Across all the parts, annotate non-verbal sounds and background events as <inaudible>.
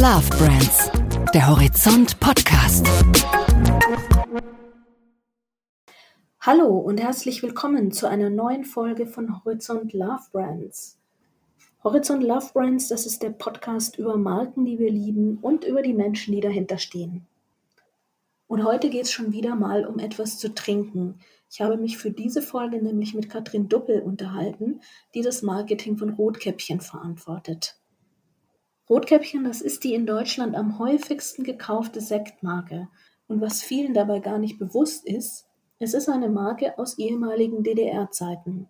Love Brands, der Horizont Podcast. Hallo und herzlich willkommen zu einer neuen Folge von Horizont Love Brands. Horizont Love Brands, das ist der Podcast über Marken, die wir lieben und über die Menschen, die dahinter stehen. Und heute geht es schon wieder mal um etwas zu trinken. Ich habe mich für diese Folge nämlich mit Katrin Duppel unterhalten, die das Marketing von Rotkäppchen verantwortet. Rotkäppchen, das ist die in Deutschland am häufigsten gekaufte Sektmarke. Und was vielen dabei gar nicht bewusst ist, es ist eine Marke aus ehemaligen DDR-Zeiten.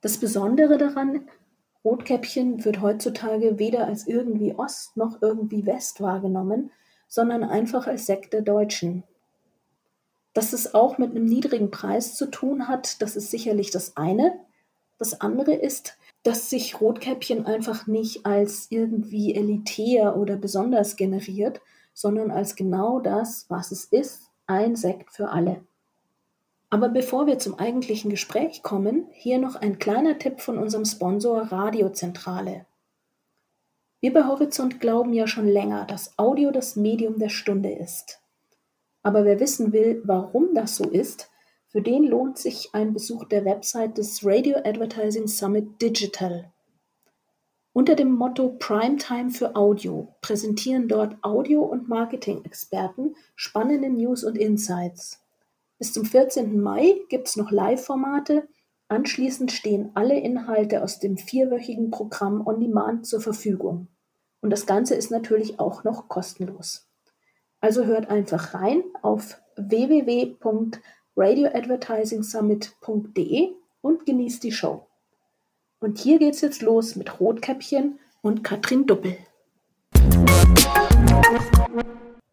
Das Besondere daran, Rotkäppchen wird heutzutage weder als irgendwie Ost noch irgendwie West wahrgenommen, sondern einfach als Sekt der Deutschen. Dass es auch mit einem niedrigen Preis zu tun hat, das ist sicherlich das eine. Das andere ist, dass sich Rotkäppchen einfach nicht als irgendwie elitär oder besonders generiert, sondern als genau das, was es ist, ein Sekt für alle. Aber bevor wir zum eigentlichen Gespräch kommen, hier noch ein kleiner Tipp von unserem Sponsor Radiozentrale. Wir bei Horizont glauben ja schon länger, dass Audio das Medium der Stunde ist. Aber wer wissen will, warum das so ist, für den lohnt sich ein Besuch der Website des Radio Advertising Summit Digital. Unter dem Motto Primetime für Audio präsentieren dort Audio- und Marketing-Experten spannende News und Insights. Bis zum 14. Mai gibt es noch Live-Formate. Anschließend stehen alle Inhalte aus dem vierwöchigen Programm On Demand zur Verfügung. Und das Ganze ist natürlich auch noch kostenlos. Also hört einfach rein auf www radioadvertisingsummit.de und genießt die Show. Und hier geht's jetzt los mit Rotkäppchen und Katrin Duppel.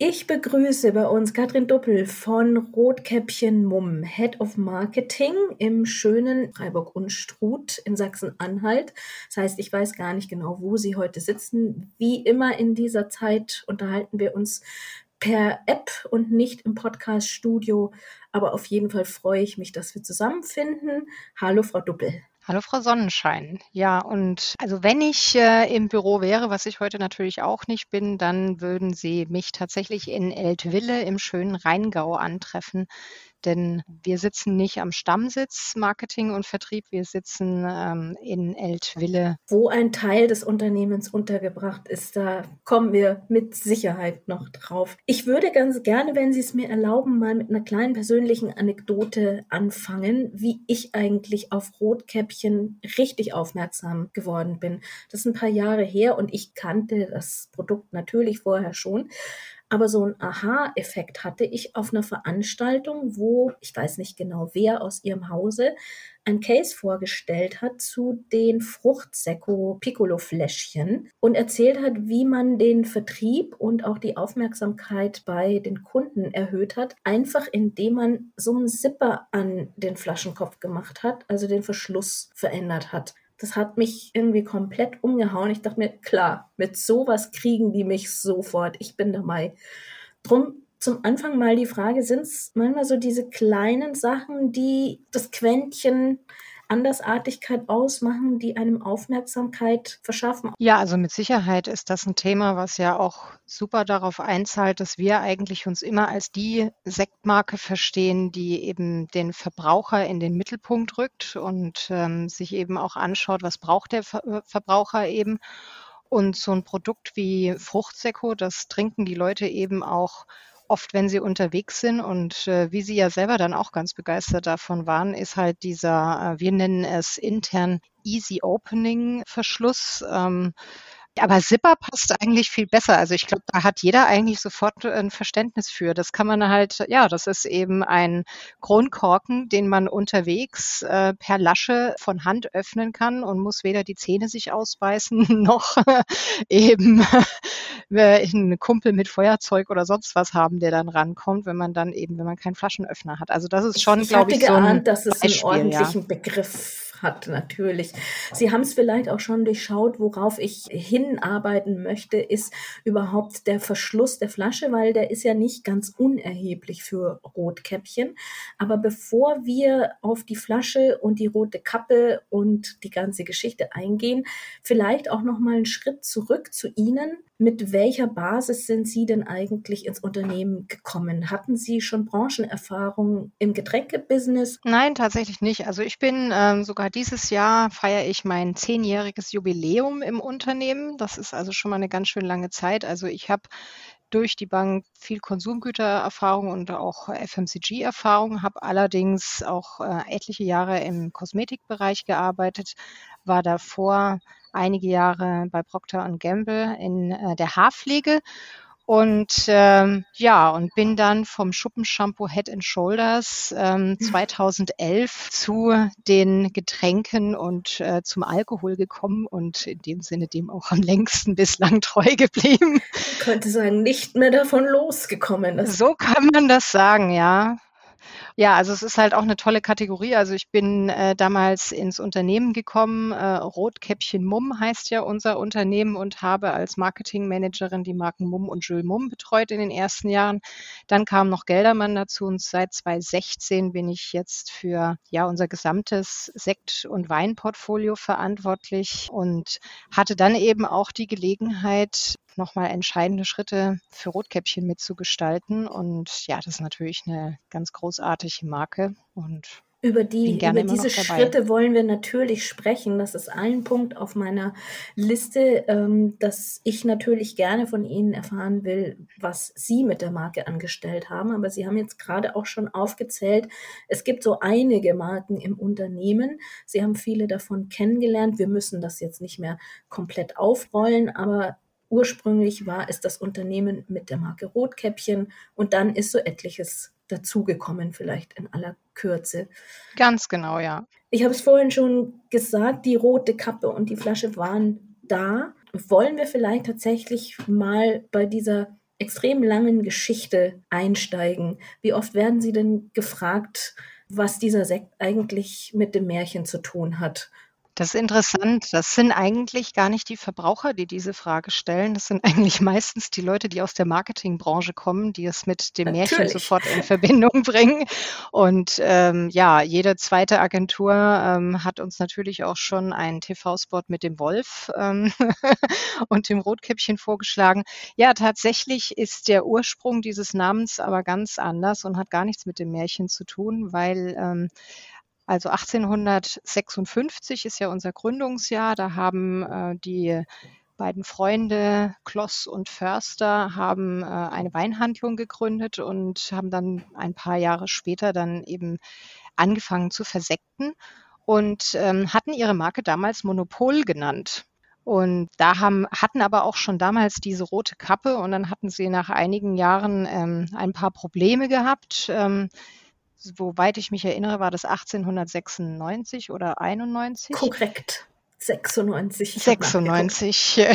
Ich begrüße bei uns Katrin Duppel von Rotkäppchen Mumm, Head of Marketing im schönen Freiburg-Unstrut in Sachsen-Anhalt. Das heißt, ich weiß gar nicht genau, wo Sie heute sitzen. Wie immer in dieser Zeit unterhalten wir uns per App und nicht im Podcast-Studio. Aber auf jeden Fall freue ich mich, dass wir zusammenfinden. Hallo, Frau Duppel. Hallo Frau Sonnenschein. Ja, und also wenn ich äh, im Büro wäre, was ich heute natürlich auch nicht bin, dann würden Sie mich tatsächlich in Eltville im schönen Rheingau antreffen denn wir sitzen nicht am Stammsitz Marketing und Vertrieb, wir sitzen ähm, in Eltville. Wo ein Teil des Unternehmens untergebracht ist, da kommen wir mit Sicherheit noch drauf. Ich würde ganz gerne, wenn Sie es mir erlauben, mal mit einer kleinen persönlichen Anekdote anfangen, wie ich eigentlich auf Rotkäppchen richtig aufmerksam geworden bin. Das ist ein paar Jahre her und ich kannte das Produkt natürlich vorher schon. Aber so ein Aha-Effekt hatte ich auf einer Veranstaltung, wo, ich weiß nicht genau wer aus ihrem Hause, ein Case vorgestellt hat zu den Fruchtsäcko Piccolo Fläschchen und erzählt hat, wie man den Vertrieb und auch die Aufmerksamkeit bei den Kunden erhöht hat, einfach indem man so einen Zipper an den Flaschenkopf gemacht hat, also den Verschluss verändert hat das hat mich irgendwie komplett umgehauen. Ich dachte mir, klar, mit sowas kriegen die mich sofort. Ich bin dabei. Drum zum Anfang mal die Frage, sind es manchmal so diese kleinen Sachen, die das Quäntchen Andersartigkeit ausmachen, die einem Aufmerksamkeit verschaffen? Ja, also mit Sicherheit ist das ein Thema, was ja auch super darauf einzahlt, dass wir eigentlich uns immer als die Sektmarke verstehen, die eben den Verbraucher in den Mittelpunkt rückt und ähm, sich eben auch anschaut, was braucht der Ver Verbraucher eben. Und so ein Produkt wie Fruchtsekko, das trinken die Leute eben auch oft, wenn sie unterwegs sind und äh, wie Sie ja selber dann auch ganz begeistert davon waren, ist halt dieser, äh, wir nennen es intern Easy Opening Verschluss. Ähm, aber Zipper passt eigentlich viel besser. Also ich glaube, da hat jeder eigentlich sofort ein Verständnis für. Das kann man halt, ja, das ist eben ein Kronkorken, den man unterwegs äh, per Lasche von Hand öffnen kann und muss weder die Zähne sich ausbeißen <laughs> noch eben <laughs> einen Kumpel mit Feuerzeug oder sonst was haben, der dann rankommt, wenn man dann eben, wenn man keinen Flaschenöffner hat. Also das ist schon, glaube ich, so ein geahnt, dass es einen ordentlichen ja. Begriff hat, natürlich. Sie haben es vielleicht auch schon durchschaut, worauf ich hinarbeiten möchte, ist überhaupt der Verschluss der Flasche, weil der ist ja nicht ganz unerheblich für Rotkäppchen. Aber bevor wir auf die Flasche und die rote Kappe und die ganze Geschichte eingehen, vielleicht auch noch mal einen Schritt zurück zu Ihnen. Mit welcher Basis sind Sie denn eigentlich ins Unternehmen gekommen? Hatten Sie schon Branchenerfahrung im Getränkebusiness? Nein, tatsächlich nicht. Also ich bin ähm, sogar dieses Jahr feiere ich mein zehnjähriges Jubiläum im Unternehmen. Das ist also schon mal eine ganz schön lange Zeit. Also ich habe durch die Bank viel Konsumgütererfahrung und auch FMCG-Erfahrung, habe allerdings auch äh, etliche Jahre im Kosmetikbereich gearbeitet, war davor einige Jahre bei Procter Gamble in äh, der Haarpflege und ähm, ja, und bin dann vom Schuppenshampoo Head and Shoulders ähm, 2011 zu den Getränken und äh, zum Alkohol gekommen und in dem Sinne dem auch am längsten bislang <laughs> treu geblieben. Ich könnte sagen, nicht mehr davon losgekommen. so kann man das sagen, ja. Ja, also es ist halt auch eine tolle Kategorie. Also ich bin äh, damals ins Unternehmen gekommen. Äh, Rotkäppchen Mumm heißt ja unser Unternehmen und habe als Marketingmanagerin die Marken Mumm und Jules Mumm betreut in den ersten Jahren. Dann kam noch Geldermann dazu und seit 2016 bin ich jetzt für ja unser gesamtes Sekt- und Weinportfolio verantwortlich und hatte dann eben auch die Gelegenheit, nochmal entscheidende Schritte für Rotkäppchen mitzugestalten. Und ja, das ist natürlich eine ganz großartige Marke und über, die, über diese Schritte wollen wir natürlich sprechen. Das ist ein Punkt auf meiner Liste, ähm, dass ich natürlich gerne von Ihnen erfahren will, was Sie mit der Marke angestellt haben. Aber Sie haben jetzt gerade auch schon aufgezählt, es gibt so einige Marken im Unternehmen. Sie haben viele davon kennengelernt. Wir müssen das jetzt nicht mehr komplett aufrollen, aber Ursprünglich war es das Unternehmen mit der Marke Rotkäppchen und dann ist so etliches dazugekommen, vielleicht in aller Kürze. Ganz genau, ja. Ich habe es vorhin schon gesagt, die rote Kappe und die Flasche waren da. Wollen wir vielleicht tatsächlich mal bei dieser extrem langen Geschichte einsteigen? Wie oft werden Sie denn gefragt, was dieser Sekt eigentlich mit dem Märchen zu tun hat? Das ist interessant. Das sind eigentlich gar nicht die Verbraucher, die diese Frage stellen. Das sind <laughs> eigentlich meistens die Leute, die aus der Marketingbranche kommen, die es mit dem Natürlich. Märchen sofort in <laughs> Verbindung <laughs> bringen. Und ähm, ja, jede zweite Agentur ähm, hat uns natürlich auch schon einen TV-Spot mit dem Wolf ähm, und dem Rotkäppchen vorgeschlagen. Ja, tatsächlich ist der Ursprung dieses Namens aber ganz anders und hat gar nichts mit dem Märchen zu tun, weil ähm, also 1856 ist ja unser Gründungsjahr. Da haben äh, die beiden Freunde Kloss und Förster haben äh, eine Weinhandlung gegründet und haben dann ein paar Jahre später dann eben angefangen zu versekten und ähm, hatten ihre Marke damals Monopol genannt. Und da haben, hatten aber auch schon damals diese rote Kappe und dann hatten sie nach einigen Jahren ähm, ein paar Probleme gehabt. Ähm, soweit ich mich erinnere, war das 1896 oder 91. Korrekt. 96. 96. <laughs>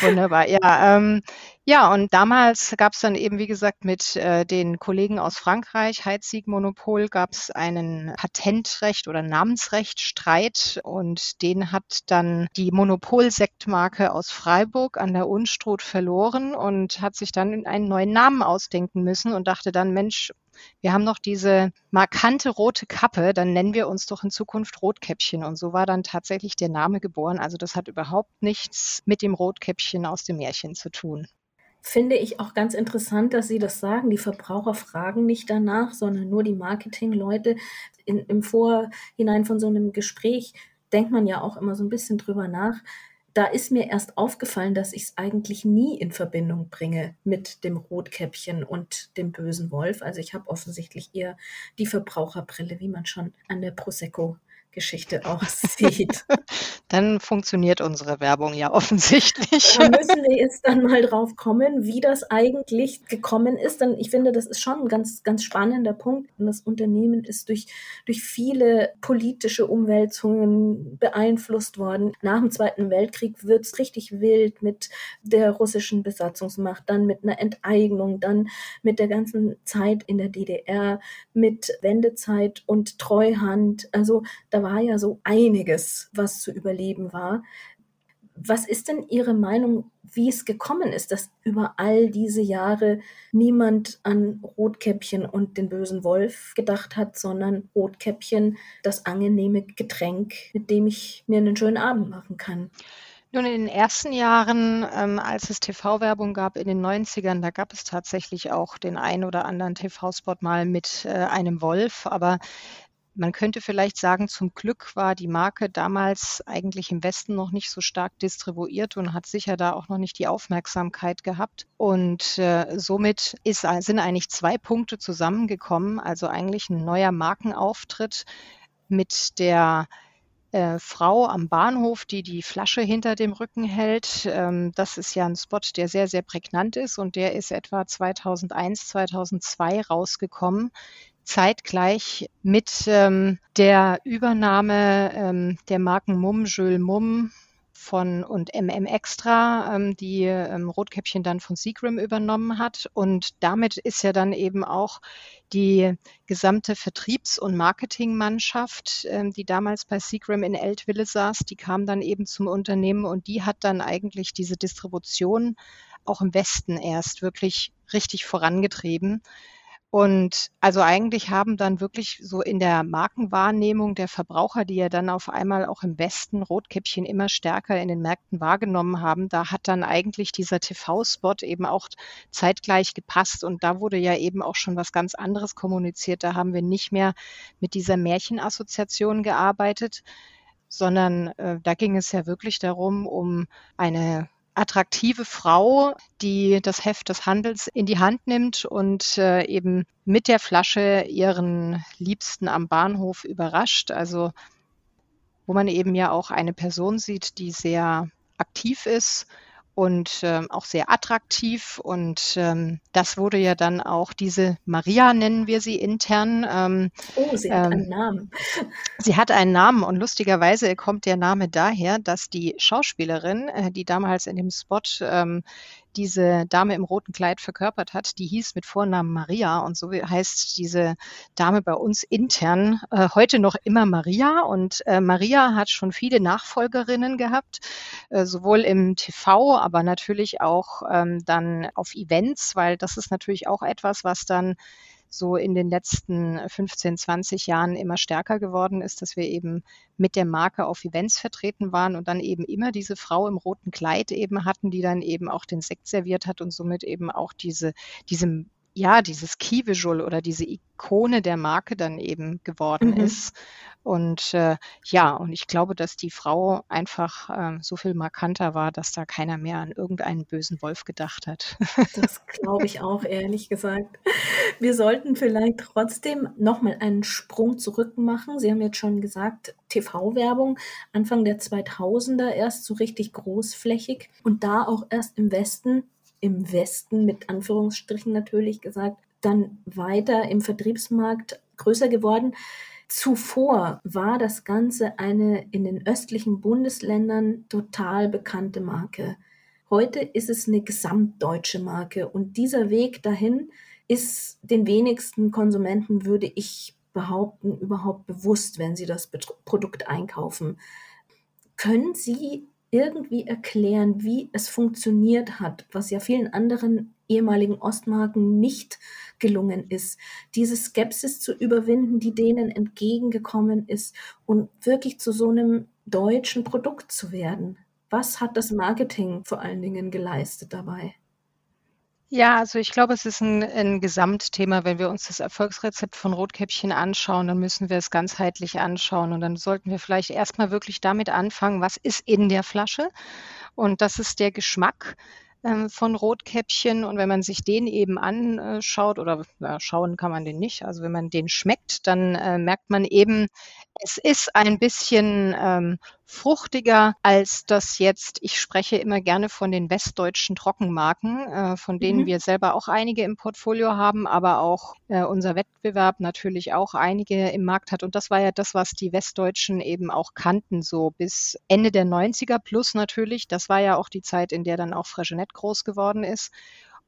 Wunderbar, ja. Ähm, ja, und damals gab es dann eben, wie gesagt, mit äh, den Kollegen aus Frankreich, Heizsieg-Monopol, gab es einen Patentrecht- oder Namensrechtsstreit und den hat dann die Monopolsektmarke aus Freiburg an der Unstrut verloren und hat sich dann einen neuen Namen ausdenken müssen und dachte dann, Mensch, wir haben noch diese markante rote Kappe, dann nennen wir uns doch in Zukunft Rotkäppchen. Und so war dann tatsächlich der Name geboren. Also das hat überhaupt nichts mit dem Rotkäppchen aus dem Märchen zu tun. Finde ich auch ganz interessant, dass Sie das sagen. Die Verbraucher fragen nicht danach, sondern nur die Marketingleute. In, Im Vorhinein von so einem Gespräch denkt man ja auch immer so ein bisschen drüber nach da ist mir erst aufgefallen, dass ich es eigentlich nie in Verbindung bringe mit dem Rotkäppchen und dem bösen Wolf. Also ich habe offensichtlich eher die Verbraucherbrille, wie man schon an der Prosecco Geschichte <laughs> aussieht. Dann funktioniert unsere Werbung ja offensichtlich. Da müssen wir jetzt dann mal drauf kommen, wie das eigentlich gekommen ist. Denn ich finde, das ist schon ein ganz, ganz spannender Punkt. Und das Unternehmen ist durch, durch viele politische Umwälzungen beeinflusst worden. Nach dem Zweiten Weltkrieg wird es richtig wild mit der russischen Besatzungsmacht, dann mit einer Enteignung, dann mit der ganzen Zeit in der DDR, mit Wendezeit und Treuhand. Also da war ja so einiges, was zu überleben war. Was ist denn Ihre Meinung, wie es gekommen ist, dass über all diese Jahre niemand an Rotkäppchen und den bösen Wolf gedacht hat, sondern Rotkäppchen, das angenehme Getränk, mit dem ich mir einen schönen Abend machen kann? Nun, in den ersten Jahren, ähm, als es TV-Werbung gab, in den 90ern, da gab es tatsächlich auch den einen oder anderen TV-Spot mal mit äh, einem Wolf, aber man könnte vielleicht sagen, zum Glück war die Marke damals eigentlich im Westen noch nicht so stark distribuiert und hat sicher da auch noch nicht die Aufmerksamkeit gehabt. Und äh, somit ist, sind eigentlich zwei Punkte zusammengekommen. Also eigentlich ein neuer Markenauftritt mit der äh, Frau am Bahnhof, die die Flasche hinter dem Rücken hält. Ähm, das ist ja ein Spot, der sehr, sehr prägnant ist und der ist etwa 2001, 2002 rausgekommen zeitgleich mit ähm, der Übernahme ähm, der Marken Mum, Jules Mum von und MM Extra, ähm, die ähm, Rotkäppchen dann von Seagram übernommen hat. Und damit ist ja dann eben auch die gesamte Vertriebs- und Marketingmannschaft, ähm, die damals bei Seagram in Eltville saß, die kam dann eben zum Unternehmen und die hat dann eigentlich diese Distribution auch im Westen erst wirklich richtig vorangetrieben. Und also eigentlich haben dann wirklich so in der Markenwahrnehmung der Verbraucher, die ja dann auf einmal auch im Westen Rotkäppchen immer stärker in den Märkten wahrgenommen haben, da hat dann eigentlich dieser TV-Spot eben auch zeitgleich gepasst. Und da wurde ja eben auch schon was ganz anderes kommuniziert. Da haben wir nicht mehr mit dieser Märchenassoziation gearbeitet, sondern äh, da ging es ja wirklich darum, um eine attraktive Frau, die das Heft des Handels in die Hand nimmt und äh, eben mit der Flasche ihren Liebsten am Bahnhof überrascht. Also wo man eben ja auch eine Person sieht, die sehr aktiv ist, und ähm, auch sehr attraktiv. Und ähm, das wurde ja dann auch diese Maria, nennen wir sie intern. Ähm, oh, sie hat einen ähm, Namen. <laughs> Sie hat einen Namen und lustigerweise kommt der Name daher, dass die Schauspielerin, äh, die damals in dem Spot ähm, diese Dame im roten Kleid verkörpert hat, die hieß mit Vornamen Maria und so heißt diese Dame bei uns intern äh, heute noch immer Maria und äh, Maria hat schon viele Nachfolgerinnen gehabt, äh, sowohl im TV, aber natürlich auch ähm, dann auf Events, weil das ist natürlich auch etwas, was dann so in den letzten 15, 20 Jahren immer stärker geworden ist, dass wir eben mit der Marke auf Events vertreten waren und dann eben immer diese Frau im roten Kleid eben hatten, die dann eben auch den Sekt serviert hat und somit eben auch diese, diese ja, dieses Key Visual oder diese Ikone der Marke dann eben geworden mhm. ist. Und äh, ja, und ich glaube, dass die Frau einfach äh, so viel markanter war, dass da keiner mehr an irgendeinen bösen Wolf gedacht hat. Das glaube ich auch, ehrlich gesagt. Wir sollten vielleicht trotzdem nochmal einen Sprung zurück machen. Sie haben jetzt schon gesagt, TV-Werbung Anfang der 2000er erst so richtig großflächig und da auch erst im Westen im Westen mit Anführungsstrichen natürlich gesagt, dann weiter im Vertriebsmarkt größer geworden. Zuvor war das Ganze eine in den östlichen Bundesländern total bekannte Marke. Heute ist es eine gesamtdeutsche Marke und dieser Weg dahin ist den wenigsten Konsumenten, würde ich behaupten, überhaupt bewusst, wenn sie das Produkt einkaufen. Können Sie irgendwie erklären, wie es funktioniert hat, was ja vielen anderen ehemaligen Ostmarken nicht gelungen ist, diese Skepsis zu überwinden, die denen entgegengekommen ist und wirklich zu so einem deutschen Produkt zu werden. Was hat das Marketing vor allen Dingen geleistet dabei? Ja, also ich glaube, es ist ein, ein Gesamtthema. Wenn wir uns das Erfolgsrezept von Rotkäppchen anschauen, dann müssen wir es ganzheitlich anschauen. Und dann sollten wir vielleicht erstmal wirklich damit anfangen, was ist in der Flasche? Und das ist der Geschmack. Ähm, von Rotkäppchen. Und wenn man sich den eben anschaut, oder ja, schauen kann man den nicht, also wenn man den schmeckt, dann äh, merkt man eben, es ist ein bisschen ähm, fruchtiger als das jetzt, ich spreche immer gerne von den westdeutschen Trockenmarken, äh, von denen mhm. wir selber auch einige im Portfolio haben, aber auch äh, unser Wettbewerb natürlich auch einige im Markt hat. Und das war ja das, was die Westdeutschen eben auch kannten, so bis Ende der 90er plus natürlich. Das war ja auch die Zeit, in der dann auch Fregenet groß geworden ist.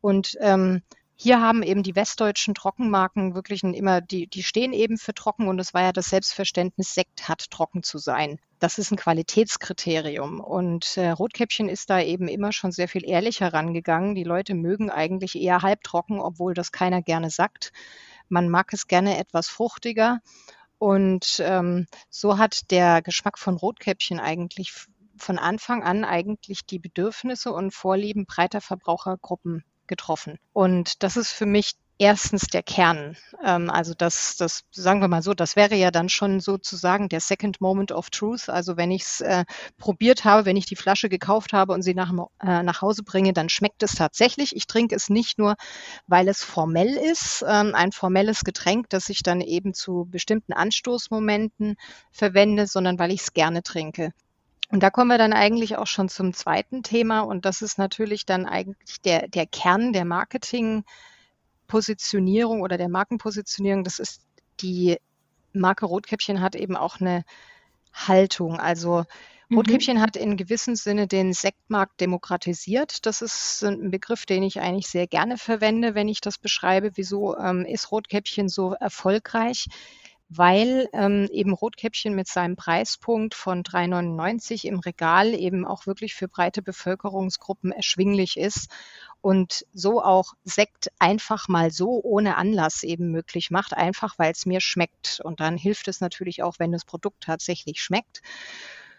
Und ähm, hier haben eben die westdeutschen Trockenmarken wirklich ein, immer, die, die stehen eben für trocken und es war ja das Selbstverständnis, Sekt hat trocken zu sein. Das ist ein Qualitätskriterium. Und äh, Rotkäppchen ist da eben immer schon sehr viel ehrlicher rangegangen. Die Leute mögen eigentlich eher halbtrocken, obwohl das keiner gerne sagt. Man mag es gerne etwas fruchtiger. Und ähm, so hat der Geschmack von Rotkäppchen eigentlich von Anfang an eigentlich die Bedürfnisse und Vorlieben breiter Verbrauchergruppen getroffen. Und das ist für mich erstens der Kern. Ähm, also das, das, sagen wir mal so, das wäre ja dann schon sozusagen der Second Moment of Truth. Also wenn ich es äh, probiert habe, wenn ich die Flasche gekauft habe und sie nach, äh, nach Hause bringe, dann schmeckt es tatsächlich. Ich trinke es nicht nur, weil es formell ist, ähm, ein formelles Getränk, das ich dann eben zu bestimmten Anstoßmomenten verwende, sondern weil ich es gerne trinke. Und da kommen wir dann eigentlich auch schon zum zweiten Thema und das ist natürlich dann eigentlich der, der Kern der Marketingpositionierung oder der Markenpositionierung. Das ist die Marke Rotkäppchen hat eben auch eine Haltung. Also mhm. Rotkäppchen mhm. hat in gewissem Sinne den Sektmarkt demokratisiert. Das ist ein Begriff, den ich eigentlich sehr gerne verwende, wenn ich das beschreibe. Wieso ähm, ist Rotkäppchen so erfolgreich? Weil ähm, eben Rotkäppchen mit seinem Preispunkt von 3,99 im Regal eben auch wirklich für breite Bevölkerungsgruppen erschwinglich ist und so auch Sekt einfach mal so ohne Anlass eben möglich macht, einfach weil es mir schmeckt. Und dann hilft es natürlich auch, wenn das Produkt tatsächlich schmeckt.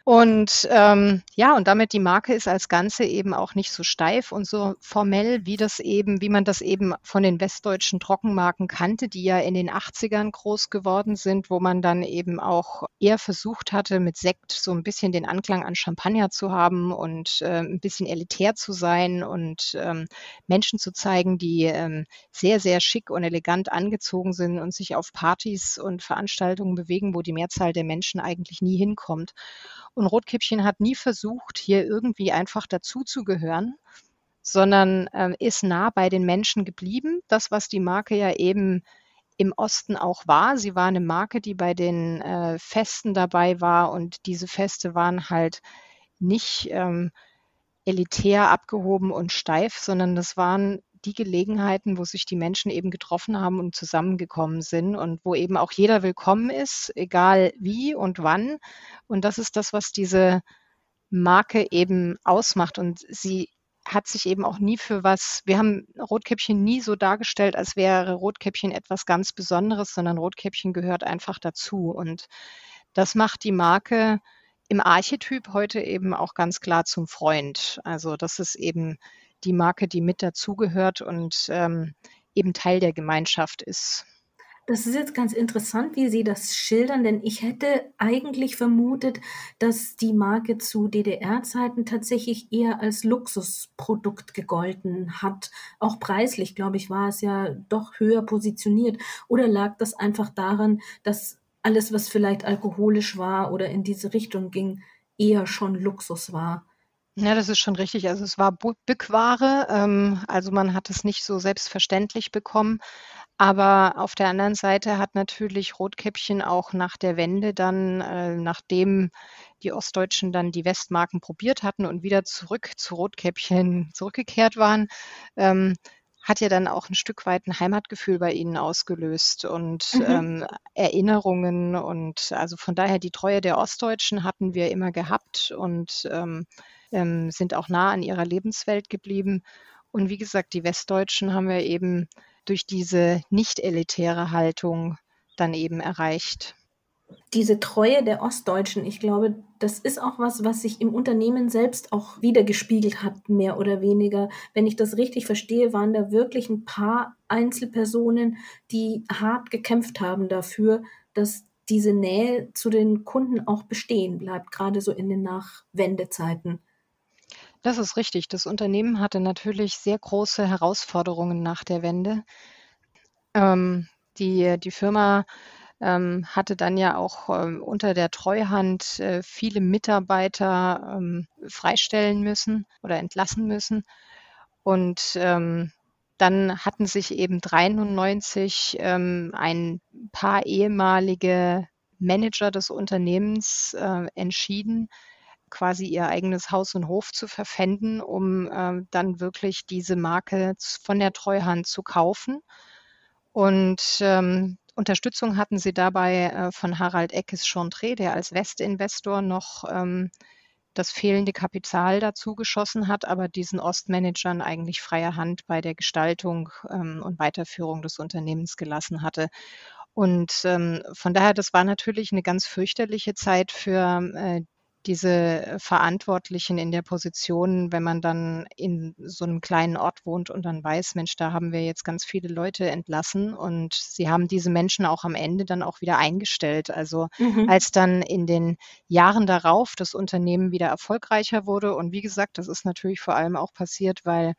Und ähm, ja, und damit die Marke ist als Ganze eben auch nicht so steif und so formell, wie das eben, wie man das eben von den westdeutschen Trockenmarken kannte, die ja in den 80ern groß geworden sind, wo man dann eben auch eher versucht hatte, mit Sekt so ein bisschen den Anklang an Champagner zu haben und äh, ein bisschen elitär zu sein und ähm, Menschen zu zeigen, die ähm, sehr, sehr schick und elegant angezogen sind und sich auf Partys und Veranstaltungen bewegen, wo die Mehrzahl der Menschen eigentlich nie hinkommt. Und Rotkäppchen hat nie versucht, hier irgendwie einfach dazuzugehören, sondern äh, ist nah bei den Menschen geblieben. Das, was die Marke ja eben im Osten auch war. Sie war eine Marke, die bei den äh, Festen dabei war und diese Feste waren halt nicht ähm, elitär abgehoben und steif, sondern das waren die Gelegenheiten, wo sich die Menschen eben getroffen haben und zusammengekommen sind und wo eben auch jeder willkommen ist, egal wie und wann. Und das ist das, was diese Marke eben ausmacht. Und sie hat sich eben auch nie für was, wir haben Rotkäppchen nie so dargestellt, als wäre Rotkäppchen etwas ganz Besonderes, sondern Rotkäppchen gehört einfach dazu. Und das macht die Marke im Archetyp heute eben auch ganz klar zum Freund. Also das ist eben die Marke, die mit dazugehört und ähm, eben Teil der Gemeinschaft ist. Das ist jetzt ganz interessant, wie Sie das schildern, denn ich hätte eigentlich vermutet, dass die Marke zu DDR-Zeiten tatsächlich eher als Luxusprodukt gegolten hat. Auch preislich, glaube ich, war es ja doch höher positioniert. Oder lag das einfach daran, dass alles, was vielleicht alkoholisch war oder in diese Richtung ging, eher schon Luxus war? Ja, das ist schon richtig. Also es war Bückware, ähm, also man hat es nicht so selbstverständlich bekommen. Aber auf der anderen Seite hat natürlich Rotkäppchen auch nach der Wende dann, äh, nachdem die Ostdeutschen dann die Westmarken probiert hatten und wieder zurück zu Rotkäppchen zurückgekehrt waren, ähm, hat ja dann auch ein Stück weit ein Heimatgefühl bei ihnen ausgelöst und mhm. ähm, Erinnerungen. Und also von daher die Treue der Ostdeutschen hatten wir immer gehabt und ähm, ähm, sind auch nah an ihrer Lebenswelt geblieben. Und wie gesagt, die Westdeutschen haben wir eben durch diese nicht elitäre Haltung dann eben erreicht. Diese Treue der Ostdeutschen, ich glaube, das ist auch was, was sich im Unternehmen selbst auch wiedergespiegelt hat, mehr oder weniger. Wenn ich das richtig verstehe, waren da wirklich ein paar Einzelpersonen, die hart gekämpft haben dafür, dass diese Nähe zu den Kunden auch bestehen bleibt, gerade so in den Nachwendezeiten. Das ist richtig. Das Unternehmen hatte natürlich sehr große Herausforderungen nach der Wende. Ähm, die, die Firma ähm, hatte dann ja auch ähm, unter der Treuhand äh, viele Mitarbeiter ähm, freistellen müssen oder entlassen müssen. Und ähm, dann hatten sich eben 93 ähm, ein paar ehemalige Manager des Unternehmens äh, entschieden, quasi ihr eigenes Haus und Hof zu verpfänden, um äh, dann wirklich diese Marke von der Treuhand zu kaufen. Und ähm, Unterstützung hatten sie dabei äh, von Harald Eckes Chantre, der als Westinvestor noch ähm, das fehlende Kapital dazu geschossen hat, aber diesen Ostmanagern eigentlich freie Hand bei der Gestaltung ähm, und Weiterführung des Unternehmens gelassen hatte. Und ähm, von daher, das war natürlich eine ganz fürchterliche Zeit für äh, diese Verantwortlichen in der Position, wenn man dann in so einem kleinen Ort wohnt und dann weiß, Mensch, da haben wir jetzt ganz viele Leute entlassen und sie haben diese Menschen auch am Ende dann auch wieder eingestellt. Also mhm. als dann in den Jahren darauf das Unternehmen wieder erfolgreicher wurde und wie gesagt, das ist natürlich vor allem auch passiert, weil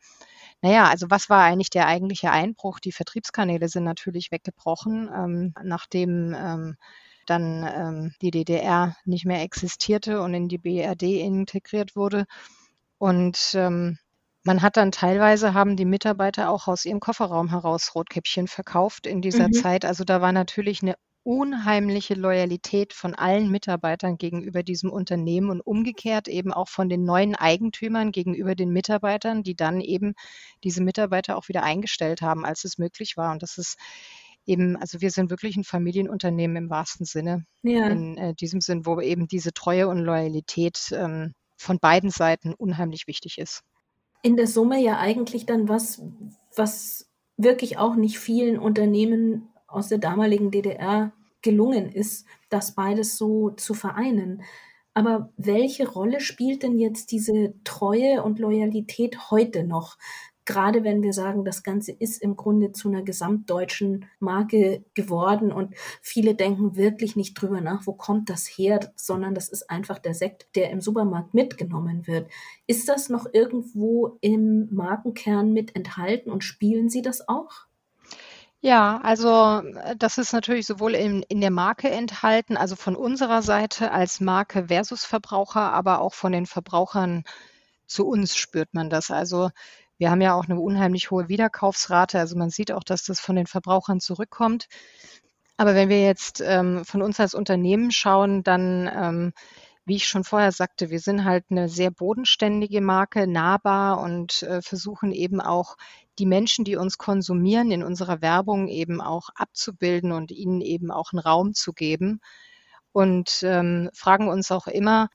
naja, also was war eigentlich der eigentliche Einbruch? Die Vertriebskanäle sind natürlich weggebrochen, ähm, nachdem ähm, dann ähm, die DDR nicht mehr existierte und in die BRD integriert wurde. Und ähm, man hat dann teilweise haben die Mitarbeiter auch aus ihrem Kofferraum heraus Rotkäppchen verkauft in dieser mhm. Zeit. Also da war natürlich eine unheimliche Loyalität von allen Mitarbeitern gegenüber diesem Unternehmen und umgekehrt eben auch von den neuen Eigentümern gegenüber den Mitarbeitern, die dann eben diese Mitarbeiter auch wieder eingestellt haben, als es möglich war. Und das ist eben, also wir sind wirklich ein Familienunternehmen im wahrsten Sinne. Ja. In äh, diesem Sinn, wo eben diese Treue und Loyalität ähm, von beiden Seiten unheimlich wichtig ist. In der Summe ja eigentlich dann was, was wirklich auch nicht vielen Unternehmen aus der damaligen DDR gelungen ist, das beides so zu vereinen. Aber welche Rolle spielt denn jetzt diese Treue und Loyalität heute noch? Gerade wenn wir sagen, das Ganze ist im Grunde zu einer gesamtdeutschen Marke geworden und viele denken wirklich nicht drüber nach, wo kommt das her, sondern das ist einfach der Sekt, der im Supermarkt mitgenommen wird. Ist das noch irgendwo im Markenkern mit enthalten und spielen Sie das auch? Ja, also das ist natürlich sowohl in, in der Marke enthalten, also von unserer Seite als Marke versus Verbraucher, aber auch von den Verbrauchern zu uns spürt man das. Also wir haben ja auch eine unheimlich hohe Wiederkaufsrate. Also man sieht auch, dass das von den Verbrauchern zurückkommt. Aber wenn wir jetzt ähm, von uns als Unternehmen schauen, dann, ähm, wie ich schon vorher sagte, wir sind halt eine sehr bodenständige Marke, nahbar und äh, versuchen eben auch die Menschen, die uns konsumieren, in unserer Werbung eben auch abzubilden und ihnen eben auch einen Raum zu geben. Und ähm, fragen uns auch immer,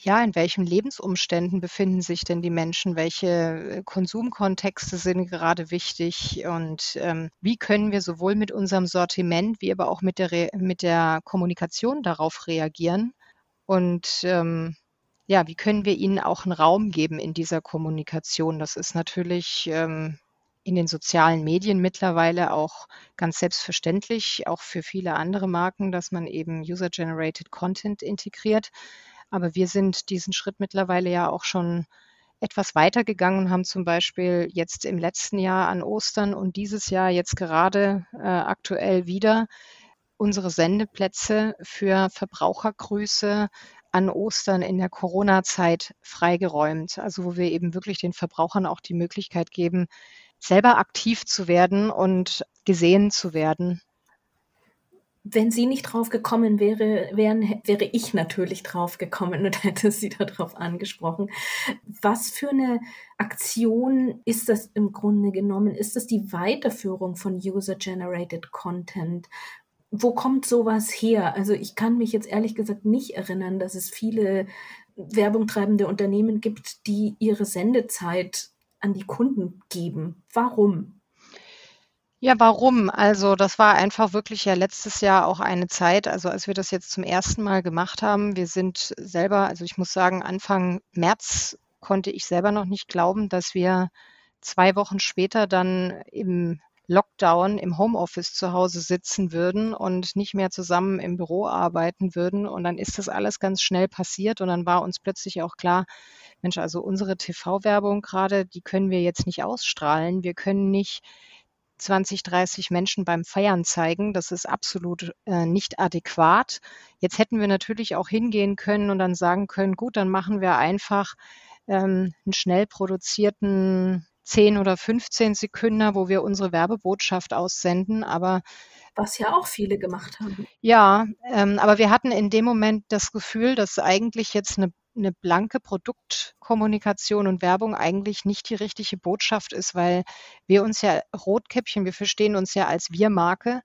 ja, in welchen Lebensumständen befinden sich denn die Menschen? Welche äh, Konsumkontexte sind gerade wichtig? Und ähm, wie können wir sowohl mit unserem Sortiment wie aber auch mit der, Re mit der Kommunikation darauf reagieren? Und ähm, ja, wie können wir ihnen auch einen Raum geben in dieser Kommunikation? Das ist natürlich ähm, in den sozialen Medien mittlerweile auch ganz selbstverständlich, auch für viele andere Marken, dass man eben User-Generated Content integriert. Aber wir sind diesen Schritt mittlerweile ja auch schon etwas weiter gegangen und haben zum Beispiel jetzt im letzten Jahr an Ostern und dieses Jahr jetzt gerade äh, aktuell wieder unsere Sendeplätze für Verbrauchergrüße an Ostern in der Corona-Zeit freigeräumt. Also wo wir eben wirklich den Verbrauchern auch die Möglichkeit geben, selber aktiv zu werden und gesehen zu werden wenn sie nicht drauf gekommen wäre, wären, wäre ich natürlich drauf gekommen und <laughs> hätte sie darauf angesprochen. Was für eine Aktion ist das im Grunde genommen? Ist das die Weiterführung von User-Generated Content? Wo kommt sowas her? Also ich kann mich jetzt ehrlich gesagt nicht erinnern, dass es viele Werbung treibende Unternehmen gibt, die ihre Sendezeit an die Kunden geben. Warum? Ja, warum? Also, das war einfach wirklich ja letztes Jahr auch eine Zeit, also als wir das jetzt zum ersten Mal gemacht haben. Wir sind selber also ich muss sagen, Anfang März konnte ich selber noch nicht glauben, dass wir zwei Wochen später dann im Lockdown im Homeoffice zu Hause sitzen würden und nicht mehr zusammen im Büro arbeiten würden. Und dann ist das alles ganz schnell passiert und dann war uns plötzlich auch klar, Mensch, also unsere TV-Werbung gerade, die können wir jetzt nicht ausstrahlen. Wir können nicht 20, 30 Menschen beim Feiern zeigen. Das ist absolut äh, nicht adäquat. Jetzt hätten wir natürlich auch hingehen können und dann sagen können, gut, dann machen wir einfach ähm, einen schnell produzierten 10 oder 15 Sekunden, wo wir unsere Werbebotschaft aussenden. Aber was ja auch viele gemacht haben. Ja, ähm, aber wir hatten in dem Moment das Gefühl, dass eigentlich jetzt eine, eine blanke Produktkommunikation und Werbung eigentlich nicht die richtige Botschaft ist, weil wir uns ja Rotkäppchen, wir verstehen uns ja als Wir-Marke.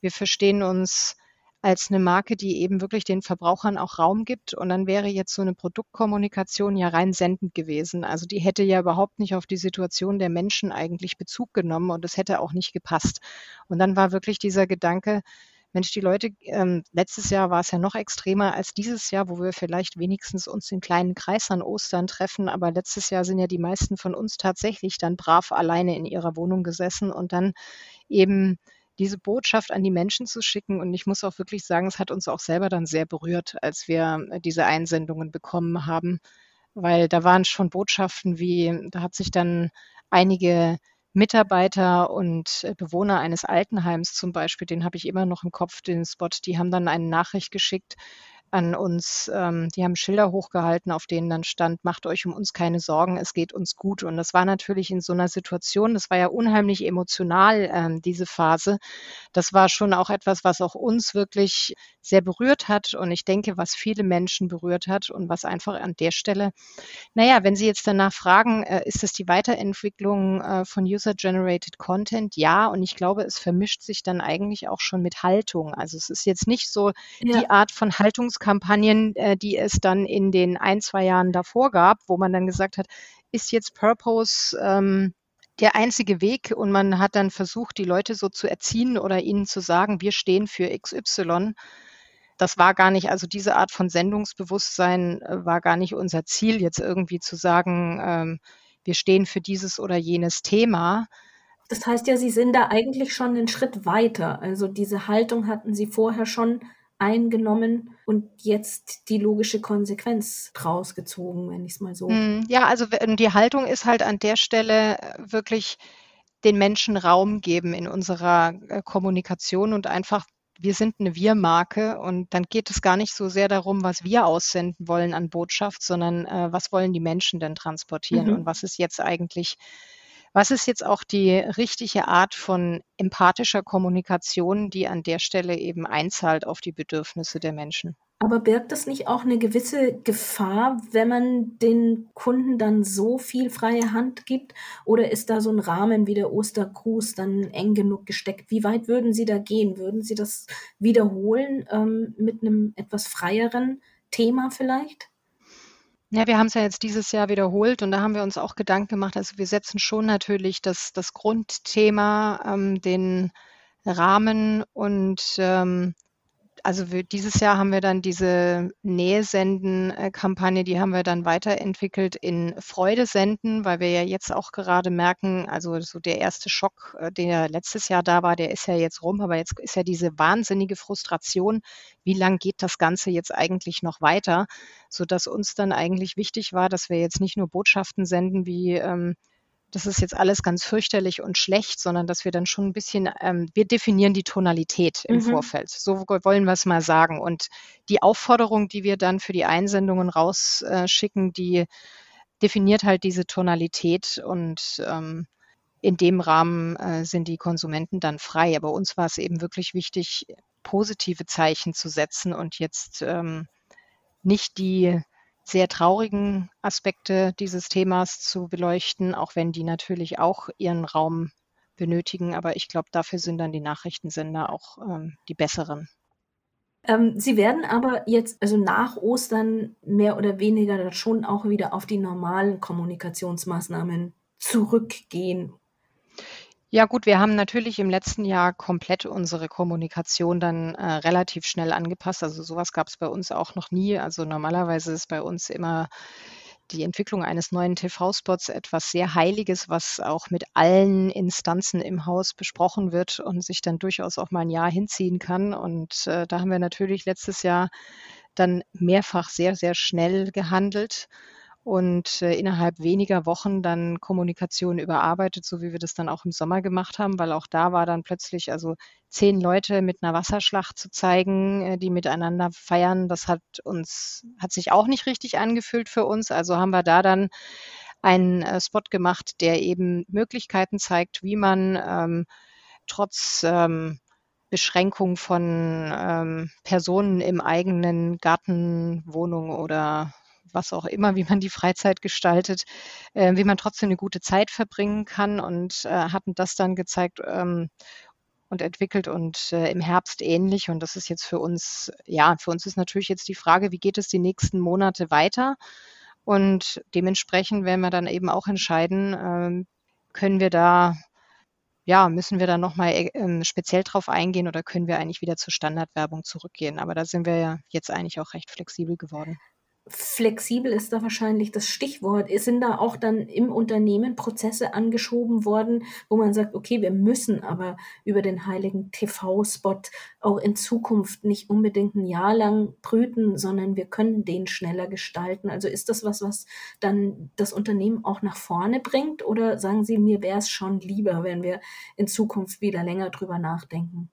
Wir verstehen uns als eine Marke, die eben wirklich den Verbrauchern auch Raum gibt. Und dann wäre jetzt so eine Produktkommunikation ja rein sendend gewesen. Also die hätte ja überhaupt nicht auf die Situation der Menschen eigentlich Bezug genommen und es hätte auch nicht gepasst. Und dann war wirklich dieser Gedanke, Mensch, die Leute, ähm, letztes Jahr war es ja noch extremer als dieses Jahr, wo wir vielleicht wenigstens uns in kleinen Kreis an Ostern treffen. Aber letztes Jahr sind ja die meisten von uns tatsächlich dann brav alleine in ihrer Wohnung gesessen und dann eben diese Botschaft an die Menschen zu schicken. Und ich muss auch wirklich sagen, es hat uns auch selber dann sehr berührt, als wir äh, diese Einsendungen bekommen haben, weil da waren schon Botschaften wie, da hat sich dann einige Mitarbeiter und äh, Bewohner eines Altenheims zum Beispiel, den habe ich immer noch im Kopf, den Spot, die haben dann eine Nachricht geschickt, an uns, ähm, die haben Schilder hochgehalten, auf denen dann stand, macht euch um uns keine Sorgen, es geht uns gut. Und das war natürlich in so einer Situation, das war ja unheimlich emotional, ähm, diese Phase. Das war schon auch etwas, was auch uns wirklich sehr berührt hat und ich denke, was viele Menschen berührt hat und was einfach an der Stelle, naja, wenn Sie jetzt danach fragen, äh, ist es die Weiterentwicklung äh, von User-Generated Content? Ja, und ich glaube, es vermischt sich dann eigentlich auch schon mit Haltung. Also es ist jetzt nicht so ja. die Art von Haltungs Kampagnen, äh, die es dann in den ein, zwei Jahren davor gab, wo man dann gesagt hat, ist jetzt Purpose ähm, der einzige Weg und man hat dann versucht, die Leute so zu erziehen oder ihnen zu sagen, wir stehen für XY. Das war gar nicht, also diese Art von Sendungsbewusstsein äh, war gar nicht unser Ziel, jetzt irgendwie zu sagen, ähm, wir stehen für dieses oder jenes Thema. Das heißt ja, Sie sind da eigentlich schon einen Schritt weiter. Also diese Haltung hatten Sie vorher schon eingenommen und jetzt die logische Konsequenz draus gezogen, wenn ich es mal so. Hm, ja, also die Haltung ist halt an der Stelle äh, wirklich den Menschen Raum geben in unserer äh, Kommunikation und einfach wir sind eine Wir-Marke und dann geht es gar nicht so sehr darum, was wir aussenden wollen an Botschaft, sondern äh, was wollen die Menschen denn transportieren mhm. und was ist jetzt eigentlich was ist jetzt auch die richtige Art von empathischer Kommunikation, die an der Stelle eben einzahlt auf die Bedürfnisse der Menschen? Aber birgt das nicht auch eine gewisse Gefahr, wenn man den Kunden dann so viel freie Hand gibt? Oder ist da so ein Rahmen wie der Ostergruß dann eng genug gesteckt? Wie weit würden Sie da gehen? Würden Sie das wiederholen ähm, mit einem etwas freieren Thema vielleicht? Ja, wir haben es ja jetzt dieses Jahr wiederholt und da haben wir uns auch Gedanken gemacht. Also wir setzen schon natürlich das, das Grundthema, ähm, den Rahmen und ähm, also wir, dieses Jahr haben wir dann diese Nähe-Senden-Kampagne, die haben wir dann weiterentwickelt in Freude senden, weil wir ja jetzt auch gerade merken, also so der erste Schock, äh, der letztes Jahr da war, der ist ja jetzt rum, aber jetzt ist ja diese wahnsinnige Frustration, wie lang geht das Ganze jetzt eigentlich noch weiter, sodass uns dann eigentlich wichtig war, dass wir jetzt nicht nur Botschaften senden wie ähm, das ist jetzt alles ganz fürchterlich und schlecht, sondern dass wir dann schon ein bisschen, ähm, wir definieren die Tonalität im mhm. Vorfeld. So wollen wir es mal sagen. Und die Aufforderung, die wir dann für die Einsendungen rausschicken, die definiert halt diese Tonalität und ähm, in dem Rahmen äh, sind die Konsumenten dann frei. Aber uns war es eben wirklich wichtig, positive Zeichen zu setzen und jetzt ähm, nicht die sehr traurigen Aspekte dieses Themas zu beleuchten, auch wenn die natürlich auch ihren Raum benötigen. Aber ich glaube, dafür sind dann die Nachrichtensender auch ähm, die besseren. Ähm, Sie werden aber jetzt, also nach Ostern, mehr oder weniger schon auch wieder auf die normalen Kommunikationsmaßnahmen zurückgehen. Ja gut, wir haben natürlich im letzten Jahr komplett unsere Kommunikation dann äh, relativ schnell angepasst. Also sowas gab es bei uns auch noch nie. Also normalerweise ist bei uns immer die Entwicklung eines neuen TV-Spots etwas sehr Heiliges, was auch mit allen Instanzen im Haus besprochen wird und sich dann durchaus auch mal ein Jahr hinziehen kann. Und äh, da haben wir natürlich letztes Jahr dann mehrfach sehr, sehr schnell gehandelt und äh, innerhalb weniger Wochen dann Kommunikation überarbeitet, so wie wir das dann auch im Sommer gemacht haben, weil auch da war dann plötzlich also zehn Leute mit einer Wasserschlacht zu zeigen, äh, die miteinander feiern. Das hat uns, hat sich auch nicht richtig angefühlt für uns. Also haben wir da dann einen äh, Spot gemacht, der eben Möglichkeiten zeigt, wie man ähm, trotz ähm, Beschränkung von ähm, Personen im eigenen Garten, Wohnung oder was auch immer, wie man die Freizeit gestaltet, äh, wie man trotzdem eine gute Zeit verbringen kann und äh, hatten das dann gezeigt ähm, und entwickelt und äh, im Herbst ähnlich. Und das ist jetzt für uns, ja, für uns ist natürlich jetzt die Frage, wie geht es die nächsten Monate weiter? Und dementsprechend werden wir dann eben auch entscheiden, ähm, können wir da ja, müssen wir da nochmal äh, ähm, speziell drauf eingehen oder können wir eigentlich wieder zur Standardwerbung zurückgehen? Aber da sind wir ja jetzt eigentlich auch recht flexibel geworden flexibel ist da wahrscheinlich das Stichwort. Sind da auch dann im Unternehmen Prozesse angeschoben worden, wo man sagt, okay, wir müssen aber über den heiligen TV-Spot auch in Zukunft nicht unbedingt ein Jahr lang brüten, sondern wir können den schneller gestalten. Also ist das was, was dann das Unternehmen auch nach vorne bringt? Oder sagen Sie, mir wäre es schon lieber, wenn wir in Zukunft wieder länger drüber nachdenken?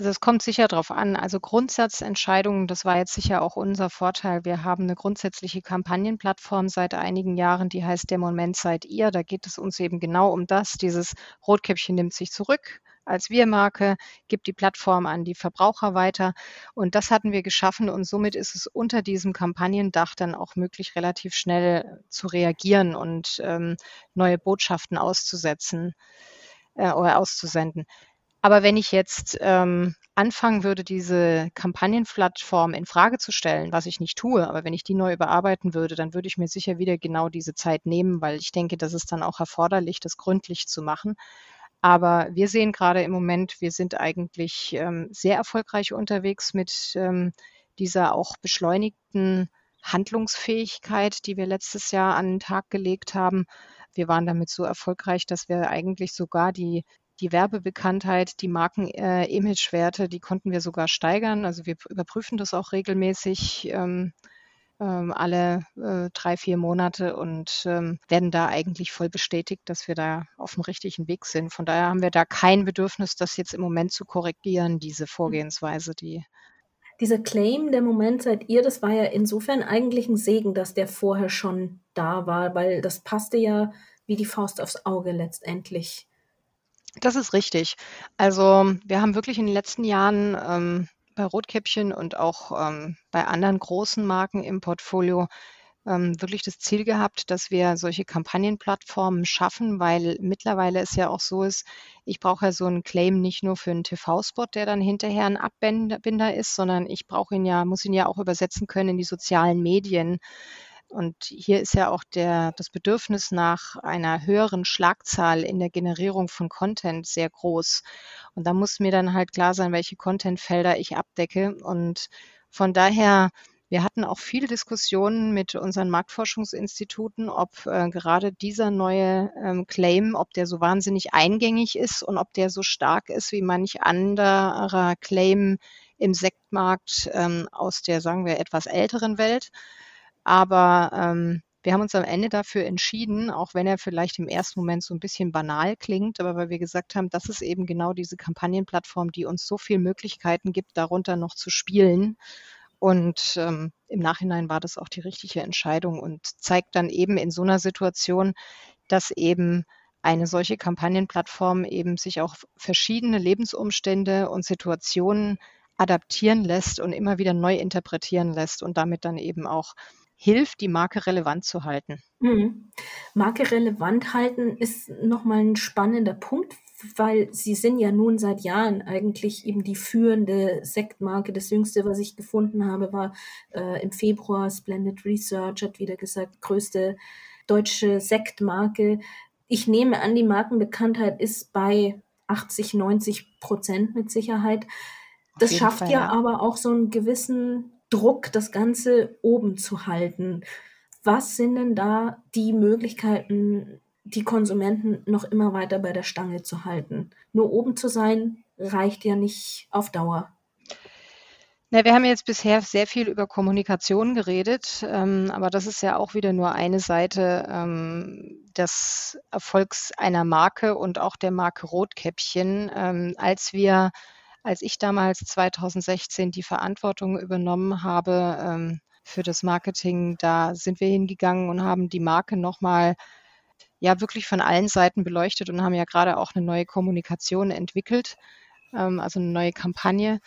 Also es kommt sicher darauf an. Also Grundsatzentscheidungen, das war jetzt sicher auch unser Vorteil. Wir haben eine grundsätzliche Kampagnenplattform seit einigen Jahren, die heißt Der Moment seid ihr. Da geht es uns eben genau um das. Dieses Rotkäppchen nimmt sich zurück als Wir-Marke, gibt die Plattform an die Verbraucher weiter. Und das hatten wir geschaffen und somit ist es unter diesem Kampagnendach dann auch möglich, relativ schnell zu reagieren und ähm, neue Botschaften auszusetzen äh, oder auszusenden. Aber wenn ich jetzt ähm, anfangen würde, diese Kampagnenplattform in Frage zu stellen, was ich nicht tue, aber wenn ich die neu überarbeiten würde, dann würde ich mir sicher wieder genau diese Zeit nehmen, weil ich denke, das ist dann auch erforderlich, das gründlich zu machen. Aber wir sehen gerade im Moment, wir sind eigentlich ähm, sehr erfolgreich unterwegs mit ähm, dieser auch beschleunigten Handlungsfähigkeit, die wir letztes Jahr an den Tag gelegt haben. Wir waren damit so erfolgreich, dass wir eigentlich sogar die die Werbebekanntheit, die Marken-Imagewerte, äh, die konnten wir sogar steigern. Also wir überprüfen das auch regelmäßig ähm, ähm, alle äh, drei, vier Monate und ähm, werden da eigentlich voll bestätigt, dass wir da auf dem richtigen Weg sind. Von daher haben wir da kein Bedürfnis, das jetzt im Moment zu korrigieren, diese Vorgehensweise, die dieser Claim, der Moment seid ihr, das war ja insofern eigentlich ein Segen, dass der vorher schon da war, weil das passte ja wie die Faust aufs Auge letztendlich. Das ist richtig. Also, wir haben wirklich in den letzten Jahren, ähm, bei Rotkäppchen und auch, ähm, bei anderen großen Marken im Portfolio, ähm, wirklich das Ziel gehabt, dass wir solche Kampagnenplattformen schaffen, weil mittlerweile es ja auch so ist, ich brauche ja so einen Claim nicht nur für einen TV-Spot, der dann hinterher ein Abbinder ist, sondern ich brauche ihn ja muss ihn ja auch übersetzen können in die sozialen Medien. Und hier ist ja auch der, das Bedürfnis nach einer höheren Schlagzahl in der Generierung von Content sehr groß. Und da muss mir dann halt klar sein, welche Contentfelder ich abdecke. Und von daher, wir hatten auch viele Diskussionen mit unseren Marktforschungsinstituten, ob äh, gerade dieser neue ähm, Claim, ob der so wahnsinnig eingängig ist und ob der so stark ist wie manch anderer Claim im Sektmarkt ähm, aus der, sagen wir, etwas älteren Welt. Aber ähm, wir haben uns am Ende dafür entschieden, auch wenn er vielleicht im ersten Moment so ein bisschen banal klingt, aber weil wir gesagt haben, das ist eben genau diese Kampagnenplattform, die uns so viele Möglichkeiten gibt, darunter noch zu spielen. Und ähm, im Nachhinein war das auch die richtige Entscheidung und zeigt dann eben in so einer Situation, dass eben eine solche Kampagnenplattform eben sich auch verschiedene Lebensumstände und Situationen adaptieren lässt und immer wieder neu interpretieren lässt und damit dann eben auch hilft, die Marke relevant zu halten. Mhm. Marke relevant halten ist nochmal ein spannender Punkt, weil sie sind ja nun seit Jahren eigentlich eben die führende Sektmarke. Das jüngste, was ich gefunden habe, war äh, im Februar Splendid Research, hat wieder gesagt, größte deutsche Sektmarke. Ich nehme an, die Markenbekanntheit ist bei 80, 90 Prozent mit Sicherheit. Das schafft Fall, ja, ja aber auch so einen gewissen Druck, das Ganze oben zu halten. Was sind denn da die Möglichkeiten, die Konsumenten noch immer weiter bei der Stange zu halten? Nur oben zu sein, reicht ja nicht auf Dauer. Na, wir haben jetzt bisher sehr viel über Kommunikation geredet, ähm, aber das ist ja auch wieder nur eine Seite ähm, des Erfolgs einer Marke und auch der Marke Rotkäppchen. Ähm, als wir, als ich damals 2016 die Verantwortung übernommen habe ähm, für das Marketing, da sind wir hingegangen und haben die Marke nochmal ja wirklich von allen Seiten beleuchtet und haben ja gerade auch eine neue Kommunikation entwickelt, ähm, also eine neue Kampagne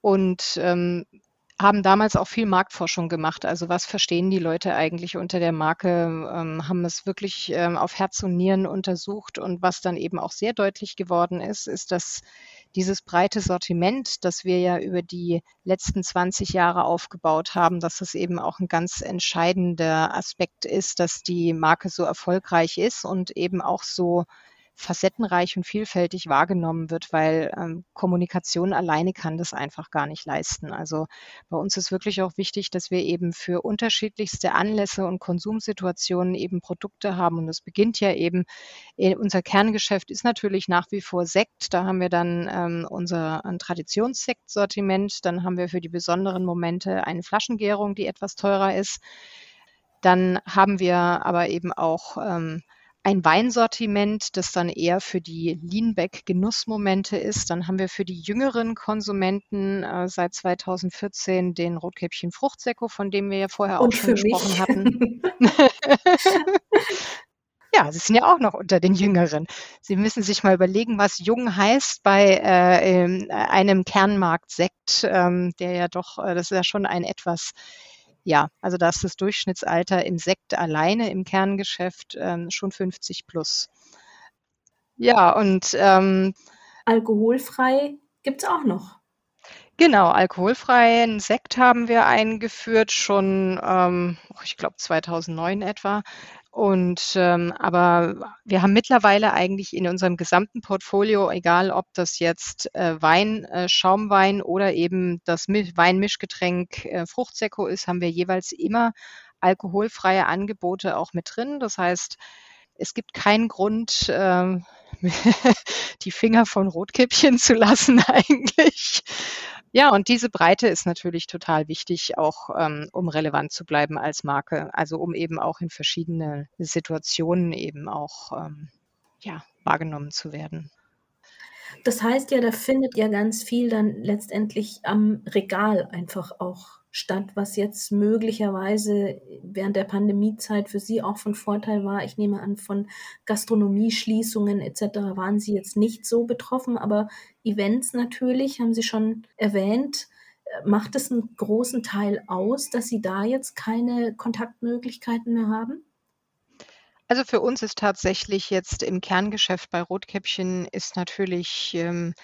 und ähm, haben damals auch viel Marktforschung gemacht. Also was verstehen die Leute eigentlich unter der Marke, ähm, haben es wirklich ähm, auf Herz und Nieren untersucht. Und was dann eben auch sehr deutlich geworden ist, ist, dass dieses breite Sortiment, das wir ja über die letzten 20 Jahre aufgebaut haben, dass es eben auch ein ganz entscheidender Aspekt ist, dass die Marke so erfolgreich ist und eben auch so facettenreich und vielfältig wahrgenommen wird, weil ähm, Kommunikation alleine kann das einfach gar nicht leisten. Also bei uns ist wirklich auch wichtig, dass wir eben für unterschiedlichste Anlässe und Konsumsituationen eben Produkte haben. Und das beginnt ja eben, äh, unser Kerngeschäft ist natürlich nach wie vor Sekt. Da haben wir dann ähm, unser Traditionssektsortiment. Dann haben wir für die besonderen Momente eine Flaschengärung, die etwas teurer ist. Dann haben wir aber eben auch ähm, ein Weinsortiment, das dann eher für die Leanback-Genussmomente ist. Dann haben wir für die jüngeren Konsumenten äh, seit 2014 den Rotkäppchen Fruchtsäcko, von dem wir ja vorher auch schon gesprochen mich. hatten. <laughs> <laughs> ja, sie sind ja auch noch unter den Jüngeren. Sie müssen sich mal überlegen, was jung heißt bei äh, einem Kernmarkt Sekt, ähm, der ja doch, äh, das ist ja schon ein etwas ja, also da ist das Durchschnittsalter im Sekt alleine im Kerngeschäft ähm, schon 50 plus. Ja, und ähm, alkoholfrei gibt es auch noch. Genau, alkoholfreien Sekt haben wir eingeführt, schon, ähm, ich glaube 2009 etwa. Und ähm, aber wir haben mittlerweile eigentlich in unserem gesamten Portfolio, egal ob das jetzt äh, Wein, äh, Schaumwein oder eben das Weinmischgetränk äh, Fruchtsäcko ist, haben wir jeweils immer alkoholfreie Angebote auch mit drin. Das heißt, es gibt keinen Grund, äh, <laughs> die Finger von Rotkäppchen zu lassen <laughs> eigentlich. Ja, und diese Breite ist natürlich total wichtig, auch ähm, um relevant zu bleiben als Marke. Also um eben auch in verschiedene Situationen eben auch ähm, ja, wahrgenommen zu werden. Das heißt ja, da findet ja ganz viel dann letztendlich am Regal einfach auch statt, was jetzt möglicherweise während der Pandemiezeit für Sie auch von Vorteil war. Ich nehme an, von Gastronomieschließungen etc. waren Sie jetzt nicht so betroffen, aber Events natürlich, haben Sie schon erwähnt. Macht es einen großen Teil aus, dass Sie da jetzt keine Kontaktmöglichkeiten mehr haben? Also für uns ist tatsächlich jetzt im Kerngeschäft bei Rotkäppchen ist natürlich ähm,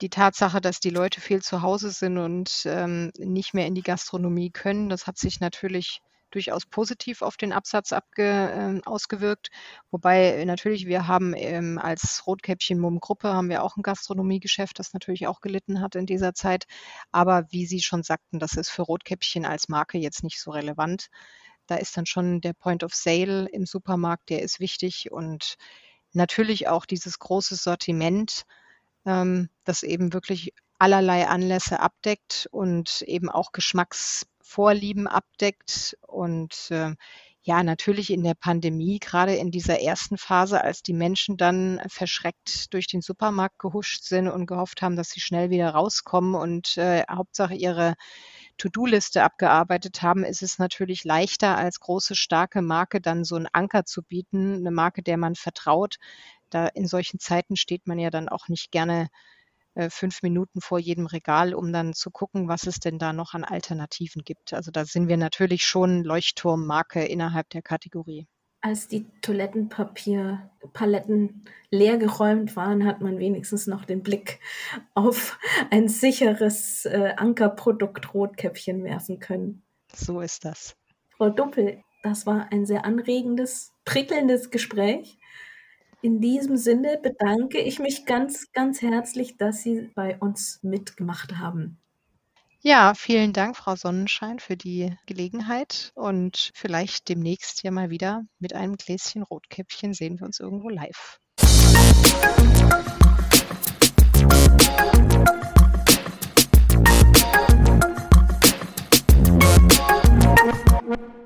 die Tatsache, dass die Leute viel zu Hause sind und ähm, nicht mehr in die Gastronomie können, das hat sich natürlich durchaus positiv auf den Absatz abge, äh, ausgewirkt. Wobei natürlich wir haben ähm, als Rotkäppchen Mumm Gruppe haben wir auch ein Gastronomiegeschäft, das natürlich auch gelitten hat in dieser Zeit. Aber wie Sie schon sagten, das ist für Rotkäppchen als Marke jetzt nicht so relevant. Da ist dann schon der Point of Sale im Supermarkt, der ist wichtig und natürlich auch dieses große Sortiment das eben wirklich allerlei Anlässe abdeckt und eben auch Geschmacksvorlieben abdeckt. Und äh, ja, natürlich in der Pandemie, gerade in dieser ersten Phase, als die Menschen dann verschreckt durch den Supermarkt gehuscht sind und gehofft haben, dass sie schnell wieder rauskommen und äh, Hauptsache ihre To-Do-Liste abgearbeitet haben, ist es natürlich leichter als große, starke Marke dann so einen Anker zu bieten, eine Marke, der man vertraut, da in solchen Zeiten steht man ja dann auch nicht gerne äh, fünf Minuten vor jedem Regal, um dann zu gucken, was es denn da noch an Alternativen gibt. Also da sind wir natürlich schon Leuchtturmmarke innerhalb der Kategorie. Als die Toilettenpapierpaletten leergeräumt waren, hat man wenigstens noch den Blick auf ein sicheres äh, Ankerprodukt Rotkäppchen werfen können. So ist das. Frau Duppel, das war ein sehr anregendes, prickelndes Gespräch. In diesem Sinne bedanke ich mich ganz, ganz herzlich, dass Sie bei uns mitgemacht haben. Ja, vielen Dank, Frau Sonnenschein, für die Gelegenheit und vielleicht demnächst ja mal wieder mit einem Gläschen Rotkäppchen sehen wir uns irgendwo live. You.